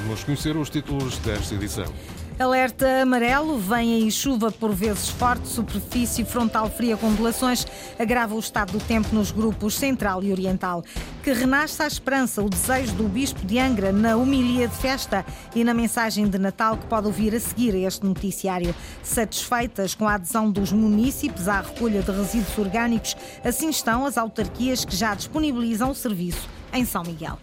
Vamos conhecer os títulos desta edição. Alerta amarelo, vem aí chuva por vezes forte, superfície frontal fria com ondulações, agrava o estado do tempo nos grupos central e oriental. Que renasce a esperança, o desejo do Bispo de Angra na homilia de festa e na mensagem de Natal que pode ouvir a seguir a este noticiário. Satisfeitas com a adesão dos munícipes à recolha de resíduos orgânicos, assim estão as autarquias que já disponibilizam o serviço em São Miguel.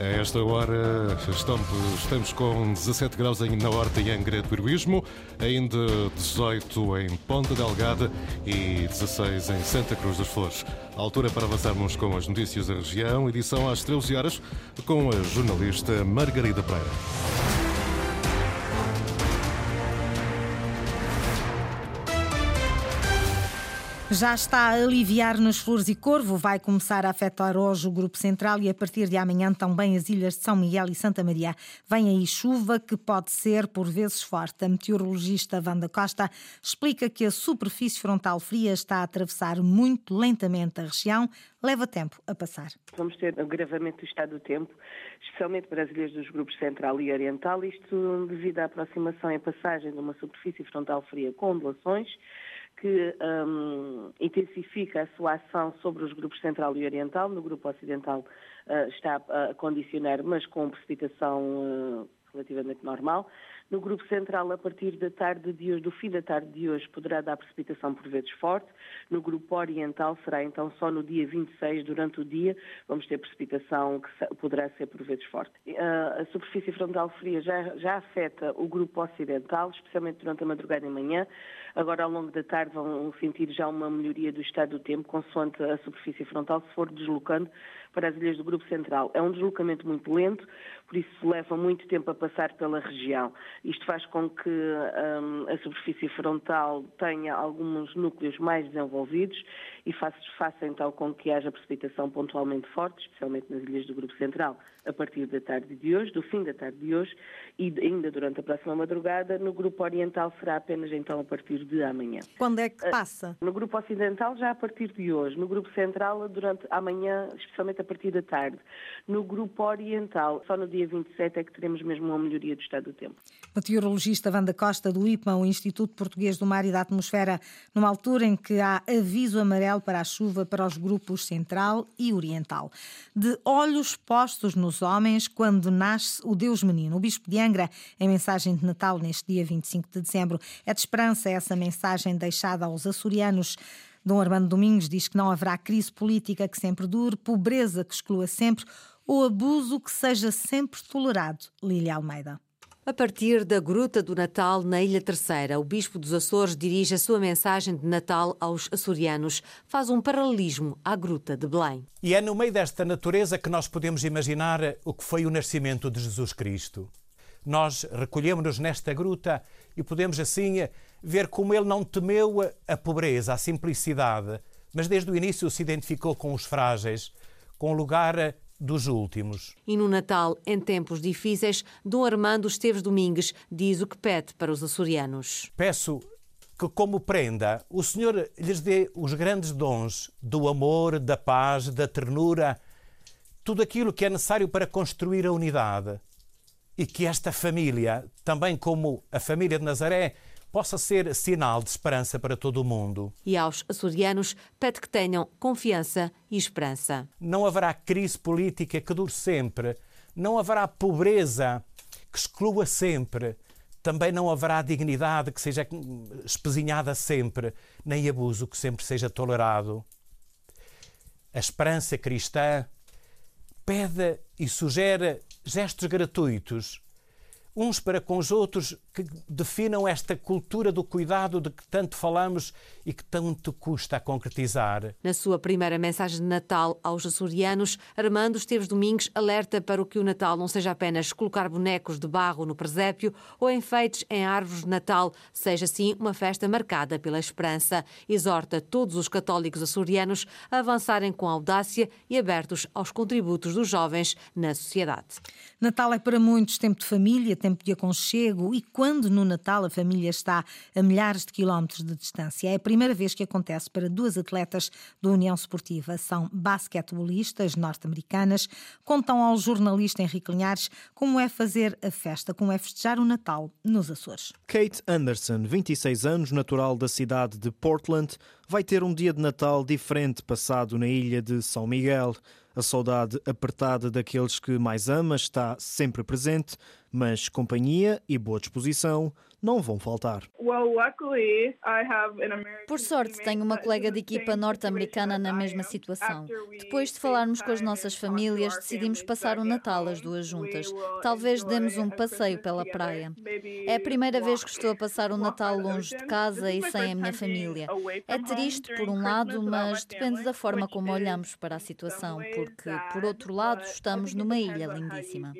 A esta hora estamos, estamos com 17 graus na Horta e Angra do Heroísmo, ainda 18 em Ponta Delgada e 16 em Santa Cruz das Flores. A altura para avançarmos com as notícias da região, edição às 13 horas, com a jornalista Margarida Pereira. Já está a aliviar nos Flores e Corvo, vai começar a afetar hoje o Grupo Central e a partir de amanhã também as ilhas de São Miguel e Santa Maria. Vem aí chuva que pode ser por vezes forte. A meteorologista Wanda Costa explica que a superfície frontal fria está a atravessar muito lentamente a região, leva tempo a passar. Vamos ter agravamento do estado do tempo, especialmente para as ilhas dos grupos Central e Oriental, isto devido à aproximação e passagem de uma superfície frontal fria com ondulações, que um, intensifica a sua ação sobre os grupos central e oriental. No grupo ocidental uh, está a condicionar, mas com precipitação uh, relativamente normal. No grupo central, a partir da tarde de hoje, do fim da tarde de hoje, poderá dar precipitação por vezes forte. No grupo oriental será então só no dia 26, durante o dia, vamos ter precipitação que poderá ser por vezes forte. A superfície frontal fria já, já afeta o grupo ocidental, especialmente durante a madrugada e manhã. Agora, ao longo da tarde, vão sentir já uma melhoria do estado do tempo, consoante a superfície frontal se for deslocando para as ilhas do Grupo Central. É um deslocamento muito lento, por isso leva muito tempo a passar pela região. Isto faz com que um, a superfície frontal tenha alguns núcleos mais desenvolvidos e faça, faça então com que haja precipitação pontualmente forte, especialmente nas ilhas do Grupo Central, a partir da tarde de hoje, do fim da tarde de hoje e ainda durante a próxima madrugada. No Grupo Oriental será apenas então a partir de amanhã. Quando é que passa? No Grupo Ocidental já a partir de hoje. No Grupo Central durante amanhã, especialmente a partir da tarde. No Grupo Oriental, só no dia 27 é que teremos mesmo uma melhoria do estado do tempo. Meteorologista Wanda Costa do IPMA, o Instituto Português do Mar e da Atmosfera, numa altura em que há aviso amarelo para a chuva para os grupos Central e Oriental. De olhos postos nos homens quando nasce o Deus Menino. O Bispo de Angra, em mensagem de Natal neste dia 25 de dezembro, é de esperança essa mensagem deixada aos açorianos. Dom Armando Domingos diz que não haverá crise política que sempre dure, pobreza que exclua sempre ou abuso que seja sempre tolerado. Lília Almeida. A partir da Gruta do Natal, na Ilha Terceira, o Bispo dos Açores dirige a sua mensagem de Natal aos açorianos. Faz um paralelismo à Gruta de Belém. E é no meio desta natureza que nós podemos imaginar o que foi o nascimento de Jesus Cristo. Nós recolhemos-nos nesta gruta e podemos assim ver como ele não temeu a pobreza, a simplicidade, mas desde o início se identificou com os frágeis, com o lugar dos últimos. E no Natal, em tempos difíceis, Dom Armando Esteves Domingues diz o que pede para os açorianos. Peço que, como prenda, o Senhor lhes dê os grandes dons do amor, da paz, da ternura, tudo aquilo que é necessário para construir a unidade. E que esta família, também como a família de Nazaré, possa ser sinal de esperança para todo o mundo. E aos açorianos pede que tenham confiança e esperança. Não haverá crise política que dure sempre, não haverá pobreza que exclua sempre, também não haverá dignidade que seja espezinhada sempre, nem abuso que sempre seja tolerado. A esperança cristã pede e sugere gestos gratuitos uns para com os outros que definam esta cultura do cuidado de que tanto falamos e que tanto custa a concretizar. Na sua primeira mensagem de Natal aos açorianos, Armando Esteves Domingos alerta para o que o Natal não seja apenas colocar bonecos de barro no presépio ou enfeites em árvores de Natal, seja sim uma festa marcada pela esperança. Exorta todos os católicos açorianos a avançarem com audácia e abertos aos contributos dos jovens na sociedade. Natal é para muitos tempo de família, tempo de aconchego e quando no Natal a família está a milhares de quilómetros de distância. É a primeira vez que acontece para duas atletas da União Esportiva. São basquetebolistas norte-americanas. Contam ao jornalista Henrique Linhares como é fazer a festa, como é festejar o Natal nos Açores. Kate Anderson, 26 anos, natural da cidade de Portland, vai ter um dia de Natal diferente passado na ilha de São Miguel. A saudade apertada daqueles que mais ama está sempre presente, mas companhia e boa disposição não vão faltar. Por sorte, tenho uma colega de equipa norte-americana na mesma situação. Depois de falarmos com as nossas famílias, decidimos passar o Natal as duas juntas. Talvez demos um passeio pela praia. É a primeira vez que estou a passar o Natal longe de casa e sem a minha família. É triste por um lado, mas depende da forma como olhamos para a situação, porque, por outro lado, estamos numa ilha lindíssima.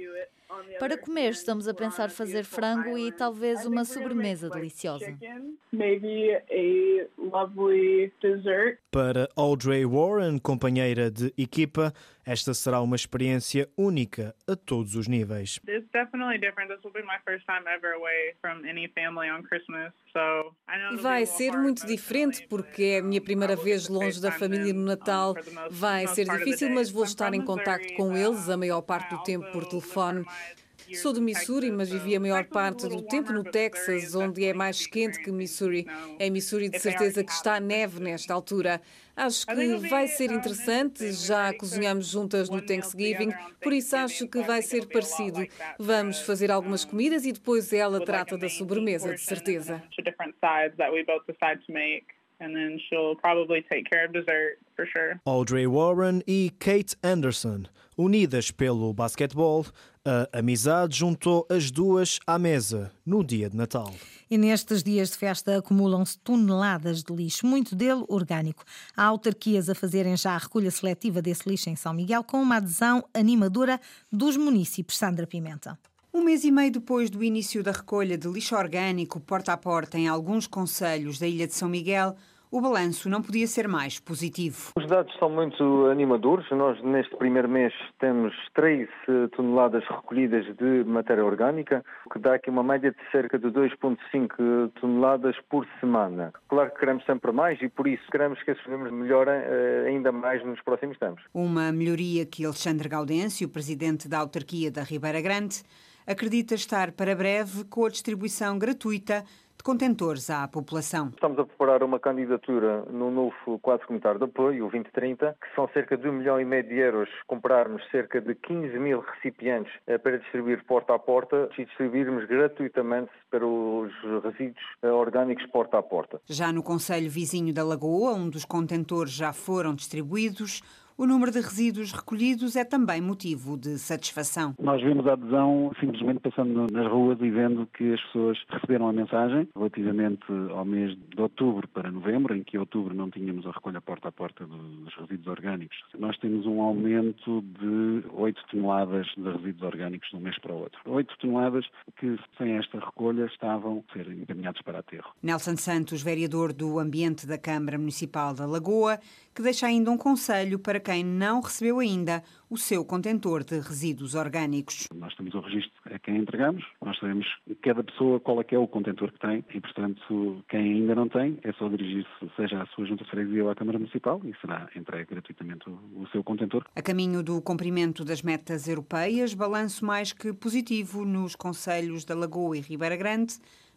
Para comer, estamos a pensar fazer frango e talvez uma sobremesa deliciosa. Para Audrey Warren, companheira de equipa, esta será uma experiência única a todos os níveis. Vai ser muito diferente porque é a minha primeira vez longe da família no Natal. Vai ser difícil, mas vou estar em contacto com eles a maior parte do tempo por telefone. Sou do Missouri, mas vivi a maior parte do tempo no Texas, onde é mais quente que Missouri. Em Missouri, de certeza que está neve nesta altura. Acho que vai ser interessante. Já cozinhamos juntas no Thanksgiving, por isso acho que vai ser parecido. Vamos fazer algumas comidas e depois ela trata da sobremesa, de certeza. And then she'll probably take care of dessert for sure. Audrey Warren e Kate Anderson, unidas pelo basquetebol, a amizade juntou as duas à mesa no dia de Natal. E nestes dias de festa acumulam-se toneladas de lixo, muito dele orgânico. Há autarquias a fazerem já a recolha seletiva desse lixo em São Miguel com uma adesão animadora dos municípios. Sandra Pimenta. Um mês e meio depois do início da recolha de lixo orgânico porta a porta em alguns conselhos da Ilha de São Miguel, o balanço não podia ser mais positivo. Os dados são muito animadores. Nós, neste primeiro mês, temos 3 eh, toneladas recolhidas de matéria orgânica, o que dá aqui uma média de cerca de 2,5 toneladas por semana. Claro que queremos sempre mais e, por isso, queremos que esses números melhorem eh, ainda mais nos próximos tempos. Uma melhoria que Alexandre Gaudêncio, presidente da autarquia da Ribeira Grande, acredita estar para breve com a distribuição gratuita de contentores à população. Estamos a preparar uma candidatura no novo quadro comunitário de apoio, o 2030, que são cerca de um milhão e meio de euros, comprarmos cerca de 15 mil recipientes eh, para distribuir porta a porta e distribuirmos gratuitamente para os resíduos eh, orgânicos porta a porta. Já no Conselho Vizinho da Lagoa, um dos contentores já foram distribuídos, o número de resíduos recolhidos é também motivo de satisfação. Nós vimos a adesão simplesmente passando nas ruas e vendo que as pessoas receberam a mensagem relativamente ao mês de outubro para novembro, em que em outubro não tínhamos a recolha porta a porta dos resíduos orgânicos. Nós temos um aumento de 8 toneladas de resíduos orgânicos de um mês para o outro. 8 toneladas que sem esta recolha estavam a ser encaminhados para aterro. Nelson Santos, vereador do Ambiente da Câmara Municipal da Lagoa, que deixa ainda um conselho para quem não recebeu ainda o seu contentor de resíduos orgânicos. Nós temos o registro a quem entregamos, nós sabemos cada pessoa qual é que é o contentor que tem e, portanto, quem ainda não tem é só dirigir-se seja à sua junta de freguesia ou à Câmara Municipal e será entregue gratuitamente o, o seu contentor. A caminho do cumprimento das metas europeias, balanço mais que positivo nos conselhos da Lagoa e Ribeira Grande,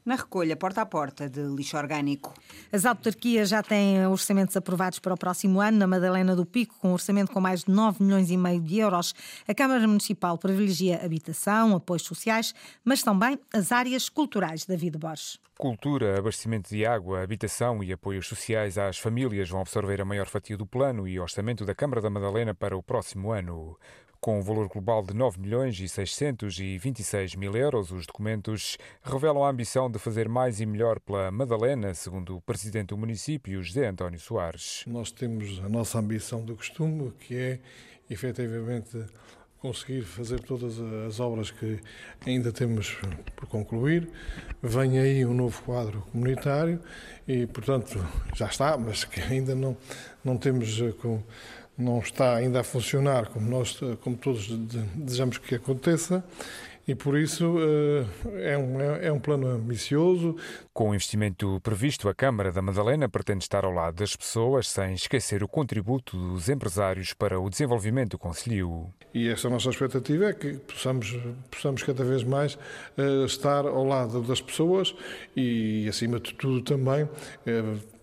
na recolha porta a porta de lixo orgânico. As autarquias já têm orçamentos aprovados para o próximo ano. Na Madalena do Pico, com um orçamento com mais de 9 milhões e meio de euros, a Câmara Municipal privilegia habitação, apoios sociais, mas também as áreas culturais. David Borges. Cultura, abastecimento de água, habitação e apoios sociais às famílias vão absorver a maior fatia do plano e orçamento da Câmara da Madalena para o próximo ano. Com um valor global de 9 milhões e 626 mil euros, os documentos revelam a ambição de fazer mais e melhor pela Madalena, segundo o presidente do município, José António Soares. Nós temos a nossa ambição do costume, que é efetivamente conseguir fazer todas as obras que ainda temos por concluir. Vem aí um novo quadro comunitário e, portanto, já está, mas que ainda não, não temos com não está ainda a funcionar como nós, como todos desejamos que aconteça, e por isso é um, é um plano ambicioso. Com o investimento previsto, a Câmara da Madalena pretende estar ao lado das pessoas sem esquecer o contributo dos empresários para o desenvolvimento do Conselho. E essa nossa expectativa é que possamos, possamos cada vez mais uh, estar ao lado das pessoas e, acima de tudo, também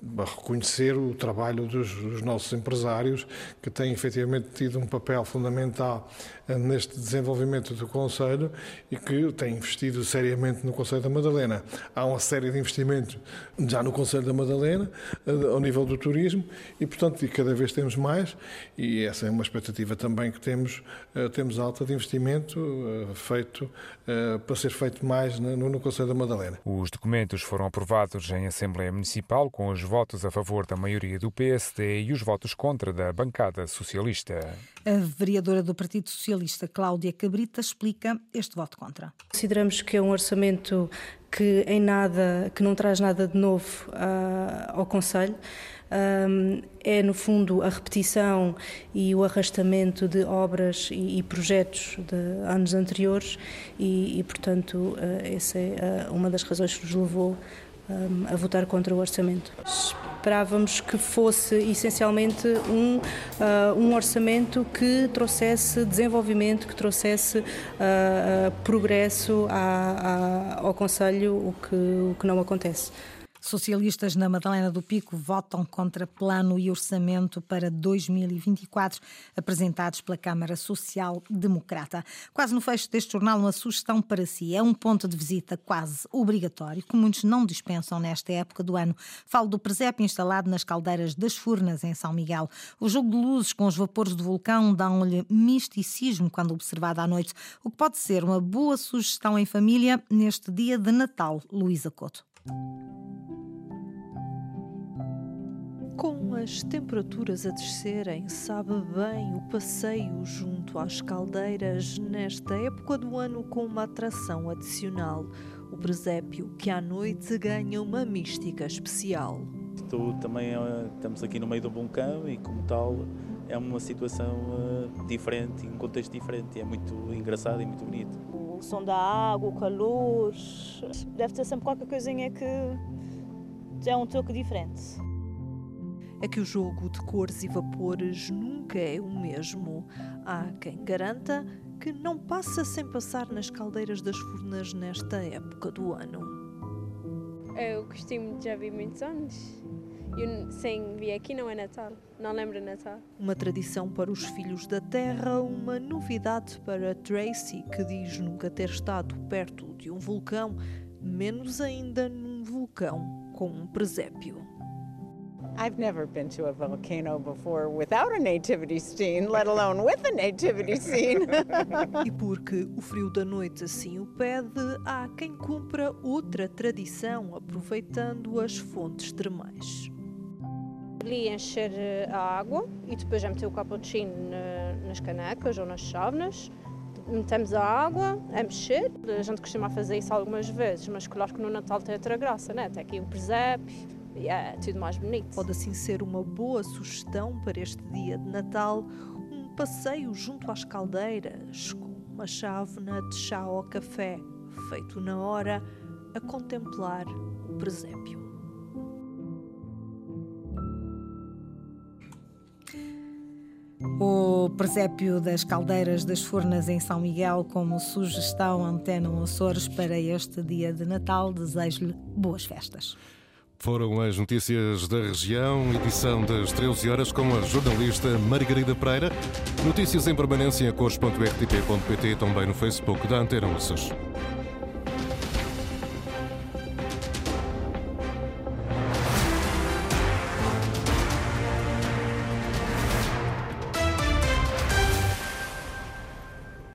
uh, reconhecer o trabalho dos, dos, nossos empresários, que têm efetivamente tido um papel fundamental uh, neste desenvolvimento do Conselho e que têm investido seriamente no Conselho da Madalena. Há uma série de investimentos já no Conselho da Madalena, ao nível do turismo, e, portanto, cada vez temos mais, e essa é uma expectativa também que temos eh, temos alta de investimento eh, feito eh, para ser feito mais no Conselho da Madalena. Os documentos foram aprovados em Assembleia Municipal com os votos a favor da maioria do PSD e os votos contra da bancada socialista. A vereadora do Partido Socialista, Cláudia Cabrita, explica este voto contra. Consideramos que é um orçamento que em nada, que não traz nada de novo uh, ao Conselho um, é, no fundo, a repetição e o arrastamento de obras e, e projetos de anos anteriores, e, e portanto, uh, essa é uh, uma das razões que nos levou um, a votar contra o orçamento. Esperávamos que fosse essencialmente um, uh, um orçamento que trouxesse desenvolvimento, que trouxesse uh, progresso à, à, ao Conselho, o que, o que não acontece. Socialistas na Madalena do Pico votam contra plano e orçamento para 2024 apresentados pela Câmara Social Democrata. Quase no fecho deste jornal, uma sugestão para si. É um ponto de visita quase obrigatório, que muitos não dispensam nesta época do ano. Falo do presépio instalado nas caldeiras das Furnas, em São Miguel. O jogo de luzes com os vapores do vulcão dão-lhe misticismo quando observado à noite, o que pode ser uma boa sugestão em família neste dia de Natal. Luísa Couto. Com as temperaturas a descerem, sabe bem o passeio junto às caldeiras nesta época do ano com uma atração adicional, o presépio, que à noite ganha uma mística especial. Isto também é, estamos aqui no meio do vulcão e, como tal, é uma situação uh, diferente, um contexto diferente. É muito engraçado e muito bonito. O som da água, o calor, deve ter sempre qualquer coisinha que é um toque diferente é que o jogo de cores e vapores nunca é o mesmo. Há quem garanta que não passa sem passar nas caldeiras das furnas nesta época do ano. Eu costumo já vi muitos anos. Eu, sem vir aqui não é Natal, não lembro Natal. Uma tradição para os filhos da terra, uma novidade para Tracy, que diz nunca ter estado perto de um vulcão, menos ainda num vulcão com um presépio. I've never been to a volcano before without a nativity scene, let alone with a nativity scene. e porque o frio da noite assim o pede, há quem cumpra outra tradição aproveitando as fontes termais. Ali encher eh, a água e depois já meter o cappuccino nas canecas ou nas chávenas metemos a água a mexer. A gente costuma fazer isso algumas vezes, mas claro que no Natal tem outra graça, né? Tem aqui o presépio, e é tudo mais bonito. Pode assim ser uma boa sugestão para este dia de Natal, um passeio junto às caldeiras, com uma chávena de chá ou café, feito na hora, a contemplar o presépio. O presépio das caldeiras das Furnas em São Miguel como sugestão Antena Açores para este dia de Natal. Desejo-lhe boas festas. Foram as notícias da região, edição das 13 horas com a jornalista Margarida Pereira. Notícias em permanência em cores.rtp.pt também no Facebook da Antena Açores.